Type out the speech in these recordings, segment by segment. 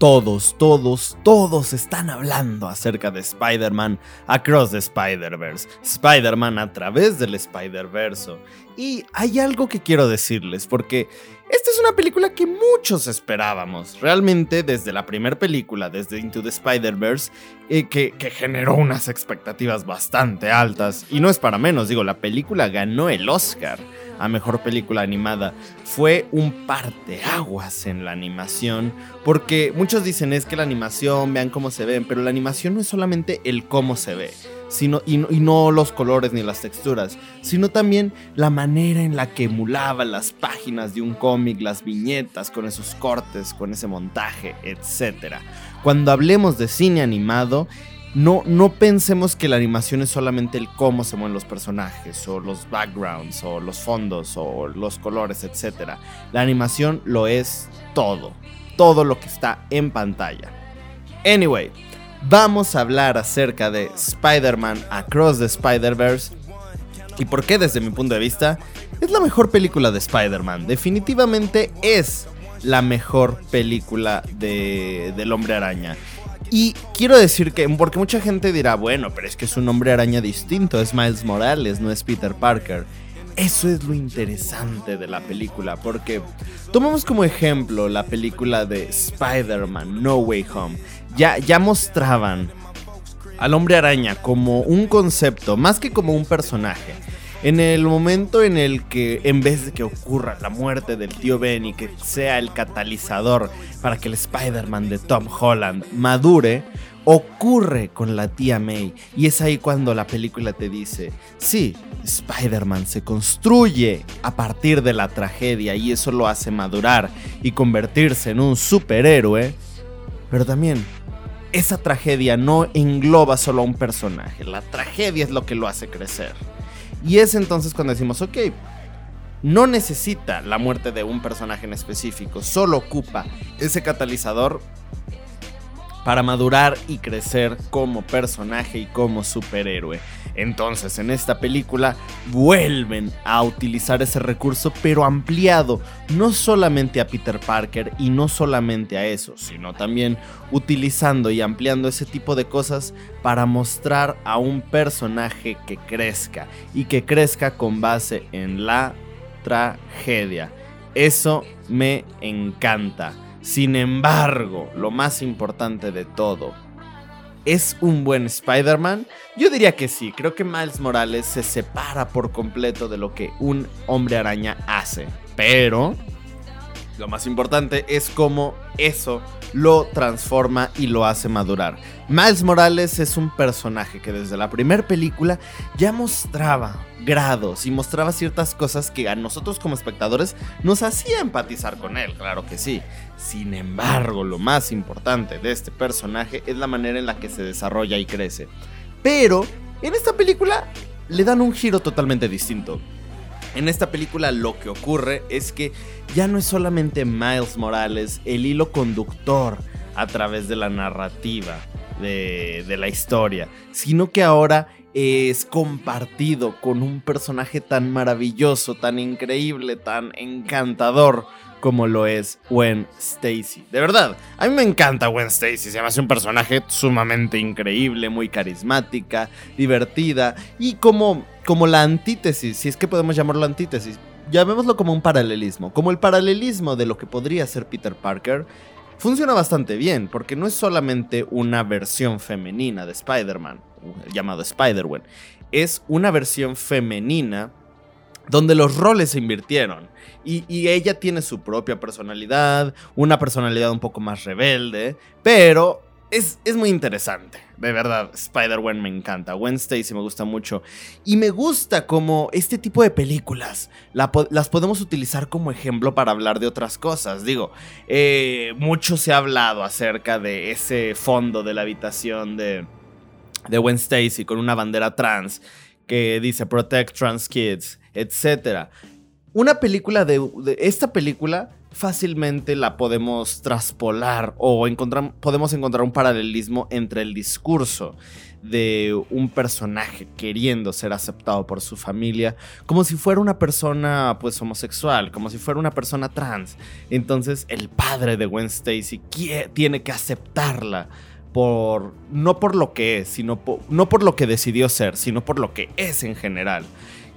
Todos, todos, todos están hablando acerca de Spider-Man Across the Spider-Verse, Spider-Man a través del Spider-Verse. Y hay algo que quiero decirles, porque esta es una película que muchos esperábamos. Realmente, desde la primera película, desde Into the Spider-Verse, eh, que generó unas expectativas bastante altas. Y no es para menos, digo, la película ganó el Oscar a mejor película animada. Fue un parteaguas en la animación, porque muchos dicen es que la animación, vean cómo se ven, pero la animación no es solamente el cómo se ve. Sino, y, y no los colores ni las texturas, sino también la manera en la que emulaba las páginas de un cómic, las viñetas, con esos cortes, con ese montaje, etc. Cuando hablemos de cine animado, no, no pensemos que la animación es solamente el cómo se mueven los personajes, o los backgrounds, o los fondos, o los colores, etc. La animación lo es todo. Todo lo que está en pantalla. Anyway, vamos a hablar acerca de Spider-Man Across the Spider-Verse. Y por qué, desde mi punto de vista, es la mejor película de Spider-Man. Definitivamente es la mejor película de, del hombre araña. Y quiero decir que, porque mucha gente dirá, bueno, pero es que es un hombre araña distinto, es Miles Morales, no es Peter Parker. Eso es lo interesante de la película, porque tomamos como ejemplo la película de Spider-Man No Way Home. Ya, ya mostraban al hombre araña como un concepto, más que como un personaje. En el momento en el que, en vez de que ocurra la muerte del tío Ben y que sea el catalizador para que el Spider-Man de Tom Holland madure, ocurre con la tía May. Y es ahí cuando la película te dice, sí, Spider-Man se construye a partir de la tragedia y eso lo hace madurar y convertirse en un superhéroe. Pero también, esa tragedia no engloba solo a un personaje, la tragedia es lo que lo hace crecer. Y es entonces cuando decimos, ok, no necesita la muerte de un personaje en específico, solo ocupa ese catalizador para madurar y crecer como personaje y como superhéroe. Entonces en esta película vuelven a utilizar ese recurso pero ampliado, no solamente a Peter Parker y no solamente a eso, sino también utilizando y ampliando ese tipo de cosas para mostrar a un personaje que crezca y que crezca con base en la tragedia. Eso me encanta. Sin embargo, lo más importante de todo, ¿es un buen Spider-Man? Yo diría que sí, creo que Miles Morales se separa por completo de lo que un hombre araña hace. Pero lo más importante es cómo eso lo transforma y lo hace madurar. Miles Morales es un personaje que desde la primera película ya mostraba grados y mostraba ciertas cosas que a nosotros como espectadores nos hacía empatizar con él, claro que sí. Sin embargo, lo más importante de este personaje es la manera en la que se desarrolla y crece. Pero en esta película le dan un giro totalmente distinto. En esta película lo que ocurre es que ya no es solamente Miles Morales el hilo conductor a través de la narrativa de, la historia, sino que ahora es compartido con un personaje tan maravilloso, tan increíble, tan encantador como lo es Gwen Stacy. De verdad, a mí me encanta Gwen Stacy, se me hace un personaje sumamente increíble, muy carismática, divertida y como, como la antítesis, si es que podemos llamarlo antítesis, llamémoslo como un paralelismo, como el paralelismo de lo que podría ser Peter Parker. Funciona bastante bien, porque no es solamente una versión femenina de Spider-Man, llamado Spider-Man, es una versión femenina donde los roles se invirtieron. Y, ella tiene su propia personalidad, una personalidad un poco más rebelde, pero es, es muy interesante. De verdad, Spider-Gwen me encanta, Gwen Stacy me gusta mucho. Y me gusta como este tipo de películas las podemos utilizar como ejemplo para hablar de otras cosas. Digo, eh, mucho se ha hablado acerca de ese fondo de la habitación de, de Gwen Stacy con una bandera trans que dice Protect Trans Kids, etc. Una película de, Esta película fácilmente la podemos traspolar o podemos encontrar un paralelismo entre el discurso de un personaje queriendo ser aceptado por su familia como si fuera una persona pues homosexual, como si fuera una persona trans. Entonces el padre de Gwen Stacy tiene que aceptarla por no por lo que es, sino no por lo que decidió ser, sino por lo que es en general.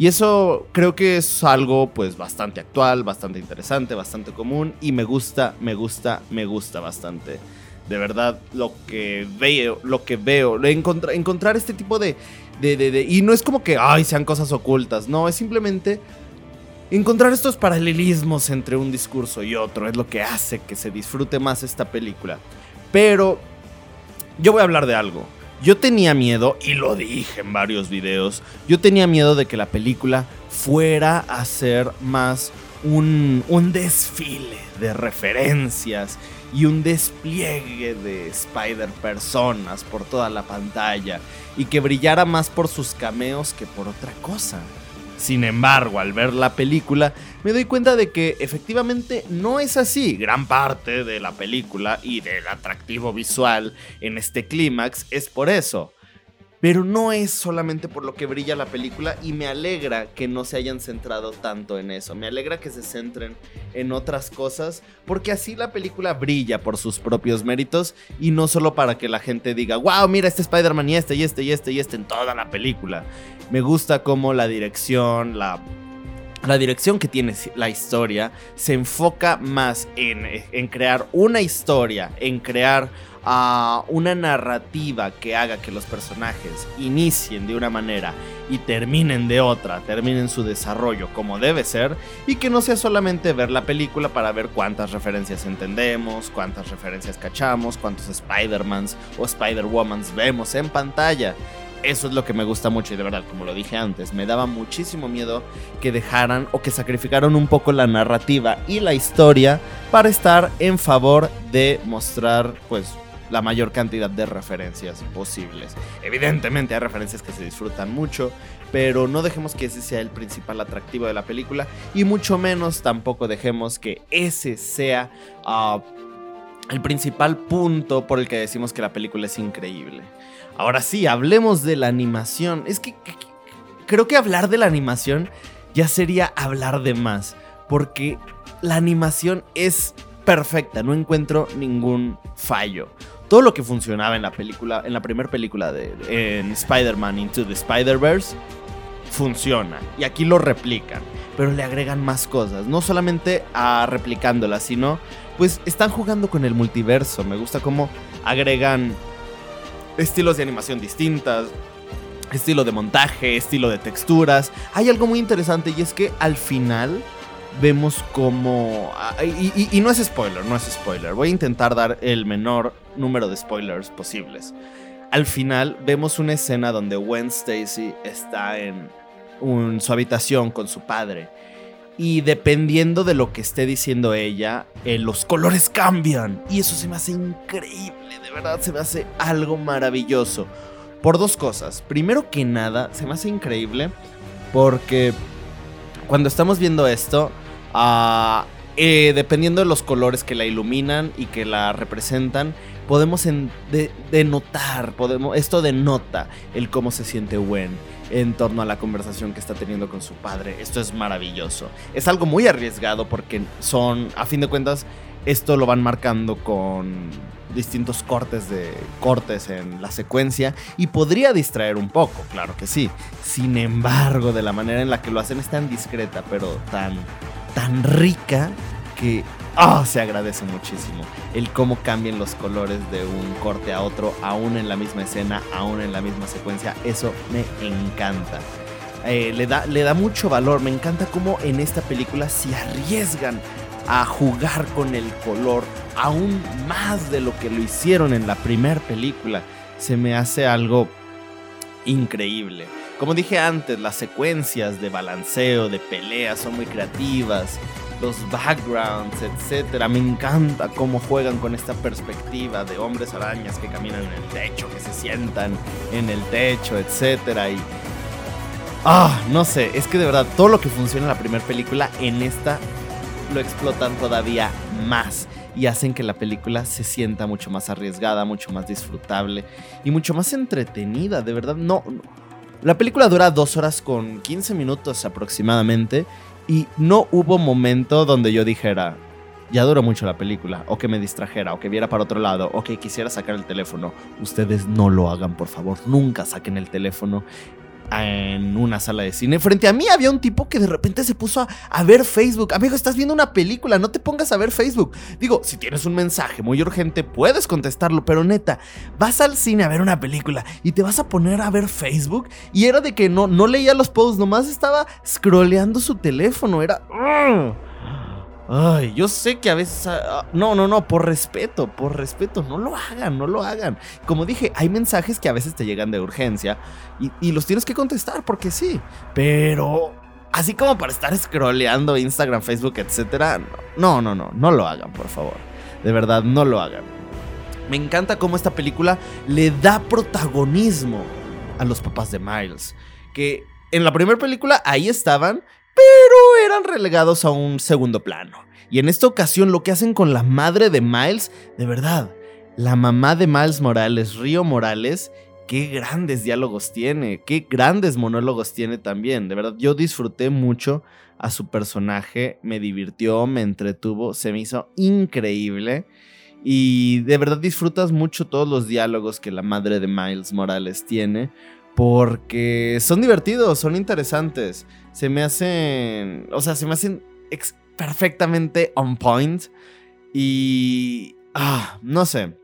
Y eso creo que es algo pues bastante actual, bastante interesante, bastante común y me gusta, me gusta, me gusta bastante. De verdad, lo que veo, lo que veo, encontrar, encontrar este tipo de, de, de, Y no es como que, ay, sean cosas ocultas, no, es simplemente encontrar estos paralelismos entre un discurso y otro, es lo que hace que se disfrute más esta película. Pero yo voy a hablar de algo. Yo tenía miedo, y lo dije en varios videos, yo tenía miedo de que la película fuera a ser más un, desfile de referencias y un despliegue de Spider personas por toda la pantalla y que brillara más por sus cameos que por otra cosa. Sin embargo, al ver la película, me doy cuenta de que efectivamente no es así. Gran parte de la película y del atractivo visual en este clímax es por eso. Pero no es solamente por lo que brilla la película y me alegra que no se hayan centrado tanto en eso. Me alegra que se centren en otras cosas porque así la película brilla por sus propios méritos y no solo para que la gente diga, wow, mira este Spider-Man y este y este y este y este en toda la película. Me gusta cómo la dirección, la la dirección que tiene la historia se enfoca más en, en, crear una historia, en crear a una narrativa que haga que los personajes inicien de una manera y terminen de otra, terminen su desarrollo como debe ser y que no sea solamente ver la película para ver cuántas referencias entendemos, cuántas referencias cachamos, cuántos Spider-Mans o Spider-Womans vemos en pantalla. Eso es lo que me gusta mucho y de verdad, como lo dije antes, me daba muchísimo miedo que dejaran o que sacrificaran un poco la narrativa y la historia para estar en favor de mostrar pues la mayor cantidad de referencias posibles. Evidentemente hay referencias que se disfrutan mucho, pero no dejemos que ese sea el principal atractivo de la película y mucho menos tampoco dejemos que ese sea ah, el principal punto por el que decimos que la película es increíble. Ahora sí, hablemos de la animación. Es que creo que hablar de la animación ya sería hablar de más, porque la animación es perfecta, no encuentro ningún fallo todo lo que funcionaba en la película, en la primera película de Spider-Man Into the Spider-Verse, funciona. Y aquí lo replican, pero le agregan más cosas. No solamente a replicándolas, sino pues están jugando con el multiverso. Me gusta cómo agregan estilos de animación distintas, estilo de montaje, estilo de texturas. Hay algo muy interesante y es que al final vemos como... Ah, y, no es spoiler, no es spoiler. Voy a intentar dar el menor número de spoilers posibles. Al final vemos una escena donde Gwen Stacy está en su habitación con su padre. Y dependiendo de lo que esté diciendo ella, eh, los colores cambian. Y eso se me hace increíble, de verdad, se me hace algo maravilloso. Por dos cosas. Primero que nada, se me hace increíble porque cuando estamos viendo esto, uh, dependiendo de los colores que la iluminan y que la representan, podemos denotar, podemos, esto denota el cómo se siente Gwen en torno a la conversación que está teniendo con su padre. Esto es maravilloso. Es algo muy arriesgado porque son, a fin de cuentas, esto lo van marcando con distintos cortes de cortes en la secuencia y podría distraer un poco, claro que sí. Sin embargo, de la manera en la que lo hacen es tan discreta, pero tan tan rica que oh, se agradece muchísimo el cómo cambian los colores de un corte a otro, aún en la misma escena, aún en la misma secuencia. Eso me encanta. Eh, le, da, le da mucho valor. Me encanta cómo en esta película se arriesgan a jugar con el color aún más de lo que lo hicieron en la primera película. Se me hace algo increíble. Como dije antes, las secuencias de balanceo, de peleas son muy creativas. Los backgrounds, etcétera. Me encanta cómo juegan con esta perspectiva de hombres arañas que caminan en el techo, que se sientan en el techo, etcétera. Y. Ah, no sé, es que de verdad todo lo que funciona en la primera película en esta lo explotan todavía más y hacen que la película se sienta mucho más arriesgada, mucho más disfrutable y mucho más entretenida. De verdad, no. La película dura dos horas con 15 minutos aproximadamente y no hubo momento donde yo dijera, ya duró mucho la película, o que me distrajera, o que viera para otro lado, o que quisiera sacar el teléfono. Ustedes no lo hagan, por favor. Nunca saquen el teléfono en una sala de cine. Frente a mí había un tipo que de repente se puso a, ver Facebook. Amigo, estás viendo una película, no te pongas a ver Facebook. Digo, si tienes un mensaje muy urgente, puedes contestarlo, pero neta, vas al cine a ver una película y te vas a poner a ver Facebook. Y era de que no, no leía los posts, nomás estaba scrolleando su teléfono. Era... Ay, yo sé que a veces... Ah, ah, no, no, no, por respeto, por respeto, no lo hagan, no lo hagan. Como dije, hay mensajes que a veces te llegan de urgencia y, los tienes que contestar porque sí. Pero así como para estar scrolleando Instagram, Facebook, etcétera, no, no, no, no lo hagan, por favor. De verdad, no lo hagan. Me encanta cómo esta película le da protagonismo a los papás de Miles. Que en la primera película ahí estaban, pero eran relegados a un segundo plano. Y en esta ocasión lo que hacen con la madre de Miles, de verdad, la mamá de Miles Morales, Río Morales, qué grandes diálogos tiene, qué grandes monólogos tiene también. De verdad, yo disfruté mucho a su personaje, me divirtió, me entretuvo, se me hizo increíble. Y de verdad disfrutas mucho todos los diálogos que la madre de Miles Morales tiene porque son divertidos, son interesantes. Se me hacen, o sea, se me hacen perfectamente on point. Y, ah, no sé.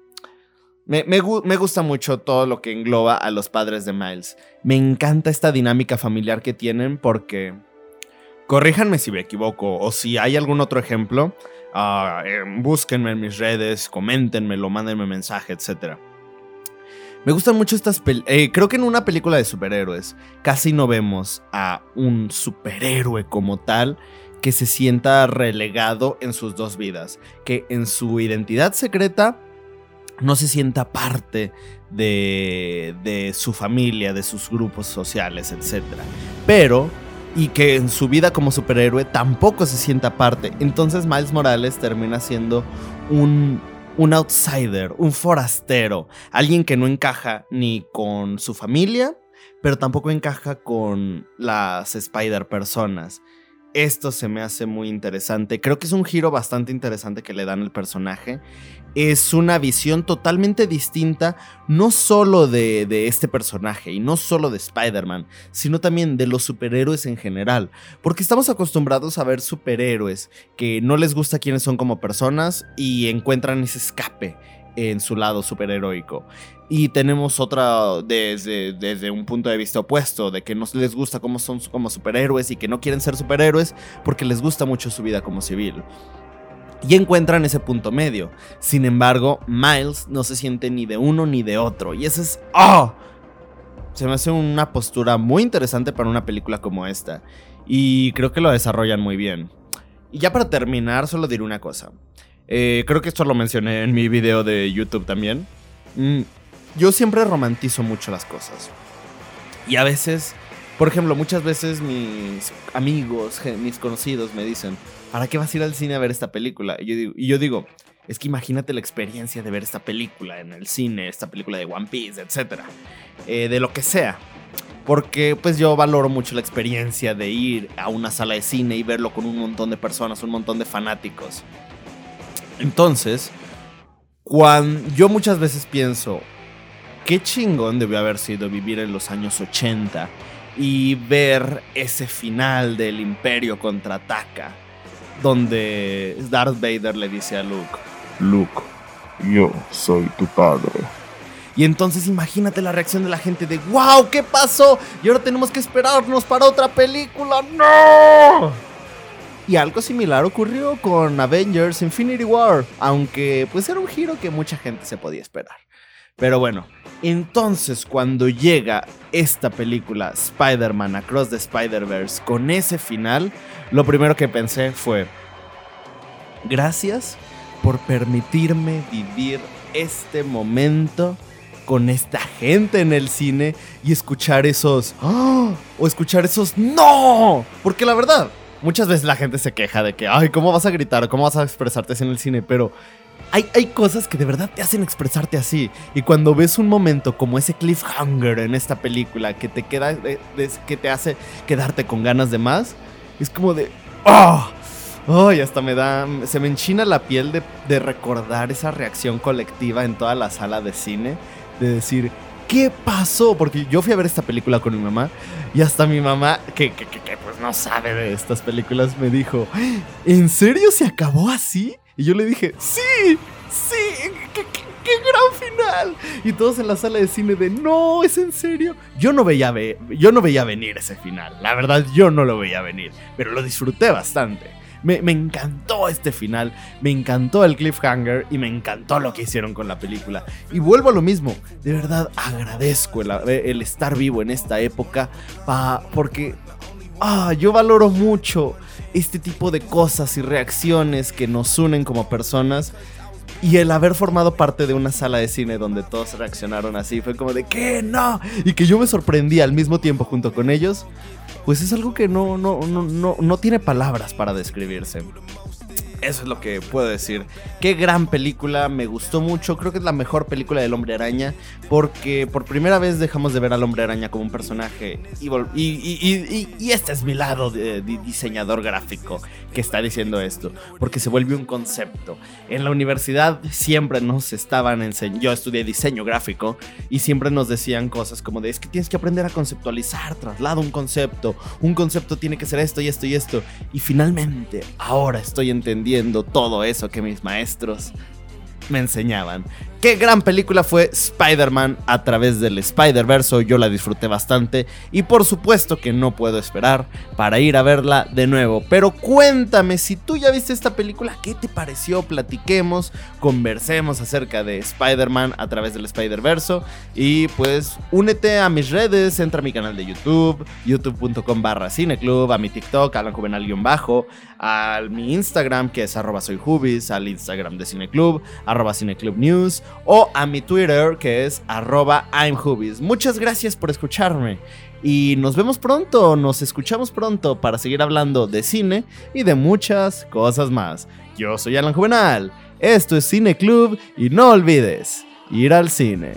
Me, gusta mucho todo lo que engloba a los padres de Miles. Me encanta esta dinámica familiar que tienen porque, corríjanme si me equivoco o si hay algún otro ejemplo, uh, búsquenme en mis redes, coméntenmelo, mándenme mensaje, etc. Me gustan mucho estas películas. Eh, creo que en una película de superhéroes casi no vemos a un superhéroe como tal que se sienta relegado en sus dos vidas. Que en su identidad secreta no se sienta parte de, de su familia, de sus grupos sociales, etc. Pero y que en su vida como superhéroe tampoco se sienta parte. Entonces Miles Morales termina siendo un un outsider, un forastero, alguien que no encaja ni con su familia, pero tampoco encaja con las Spider personas. Esto se me hace muy interesante. Creo que es un giro bastante interesante que le dan al personaje. Es una visión totalmente distinta, no solo de, de este personaje y no solo de Spider-Man, sino también de los superhéroes en general. Porque estamos acostumbrados a ver superhéroes que no les gusta quiénes son como personas y encuentran ese escape en su lado superheroico. Y tenemos otra desde, desde un punto de vista opuesto, de que no les gusta cómo son como superhéroes y que no quieren ser superhéroes porque les gusta mucho su vida como civil. Y encuentran ese punto medio. Sin embargo, Miles no se siente ni de uno ni de otro. Y eso es... ¡Oh! Se me hace una postura muy interesante para una película como esta. Y creo que lo desarrollan muy bien. Y ya para terminar, solo diré una cosa. Eh, creo que esto lo mencioné en mi video de YouTube también. Mm, yo siempre romantizo mucho las cosas. Y a veces, por ejemplo, muchas veces mis amigos, mis conocidos me dicen, ¿para qué vas a ir al cine a ver esta película? Y yo digo, es que imagínate la experiencia de ver esta película en el cine, esta película de One Piece, etc. Eh, de lo que sea. Porque pues yo valoro mucho la experiencia de ir a una sala de cine y verlo con un montón de personas, un montón de fanáticos. Entonces, cuando yo muchas veces pienso, qué chingón debió haber sido vivir en los años 80 y ver ese final del Imperio contraataca, donde Darth Vader le dice a Luke, Luke, yo soy tu padre. Y entonces imagínate la reacción de la gente de, wow, ¿qué pasó? Y ahora tenemos que esperarnos para otra película. ¡No! Y algo similar ocurrió con Avengers Infinity War, aunque pues era un giro que mucha gente se podía esperar. Pero bueno, entonces cuando llega esta película Spider-Man Across the Spider-Verse con ese final, lo primero que pensé fue, gracias por permitirme vivir este momento con esta gente en el cine y escuchar esos... ¡Ah! O escuchar esos... ¡No! Porque la verdad, muchas veces la gente se queja de que, ay, ¿cómo vas a gritar? ¿Cómo vas a expresarte así en el cine? Pero hay, hay, cosas que de verdad te hacen expresarte así. Y cuando ves un momento como ese cliffhanger en esta película que te queda, que te hace quedarte con ganas de más, es como de, ¡ah! ¡Ay! hasta me da. Se me enchina la piel de, de recordar esa reacción colectiva en toda la sala de cine. De decir, ¿qué pasó? Porque yo fui a ver esta película con mi mamá y hasta mi mamá, que, que, que, no sabe de estas películas, me dijo, ¿en serio se acabó así? Y yo le dije, sí, sí, qué, qué gran final. Y todos en la sala de cine de, no, es en serio. Yo no veía, yo no veía venir ese final, la verdad yo no lo veía venir, pero lo disfruté bastante. Me, encantó este final, me encantó el cliffhanger y me encantó lo que hicieron con la película. Y vuelvo a lo mismo, de verdad agradezco el, estar vivo en esta época porque ah, yo valoro mucho este tipo de cosas y reacciones que nos unen como personas. Y el haber formado parte de una sala de cine donde todos reaccionaron así fue como de que no. Y que yo me sorprendí al mismo tiempo junto con ellos pues es algo que no, no, no, no, no tiene palabras para describirse. Eso es lo que puedo decir. Qué gran película, me gustó mucho. Creo que es la mejor película del Hombre Araña. Porque por primera vez dejamos de ver al Hombre Araña como un personaje. Y, y, este es mi lado de, diseñador gráfico que está diciendo esto. Porque se vuelve un concepto. En la universidad siempre nos estaban enseñando. Yo estudié diseño gráfico. Y siempre nos decían cosas como de: es que tienes que aprender a conceptualizar, traslado un concepto. Un concepto tiene que ser esto y esto y esto. Y finalmente, ahora estoy entendiendo todo eso que mis maestros me enseñaban. Qué gran película fue Spider-Man a través del Spider-Verse, yo la disfruté bastante y por supuesto que no puedo esperar para ir a verla de nuevo. Pero cuéntame, si tú ya viste esta película, ¿qué te pareció? Platiquemos, conversemos acerca de Spider-Man a través del Spider-Verse y pues únete a mis redes, entra a mi canal de YouTube, youtube.com barra cineclub, a mi TikTok, Alan Juvenal-bajo, a mi Instagram que es arroba soyhubis, al Instagram de Cineclub, arroba Cineclub News o a mi Twitter que es arroba Muchas gracias por escucharme y nos vemos pronto, nos escuchamos pronto para seguir hablando de cine y de muchas cosas más. Yo soy Alan Juvenal, esto es Cine Club y no olvides ir al cine.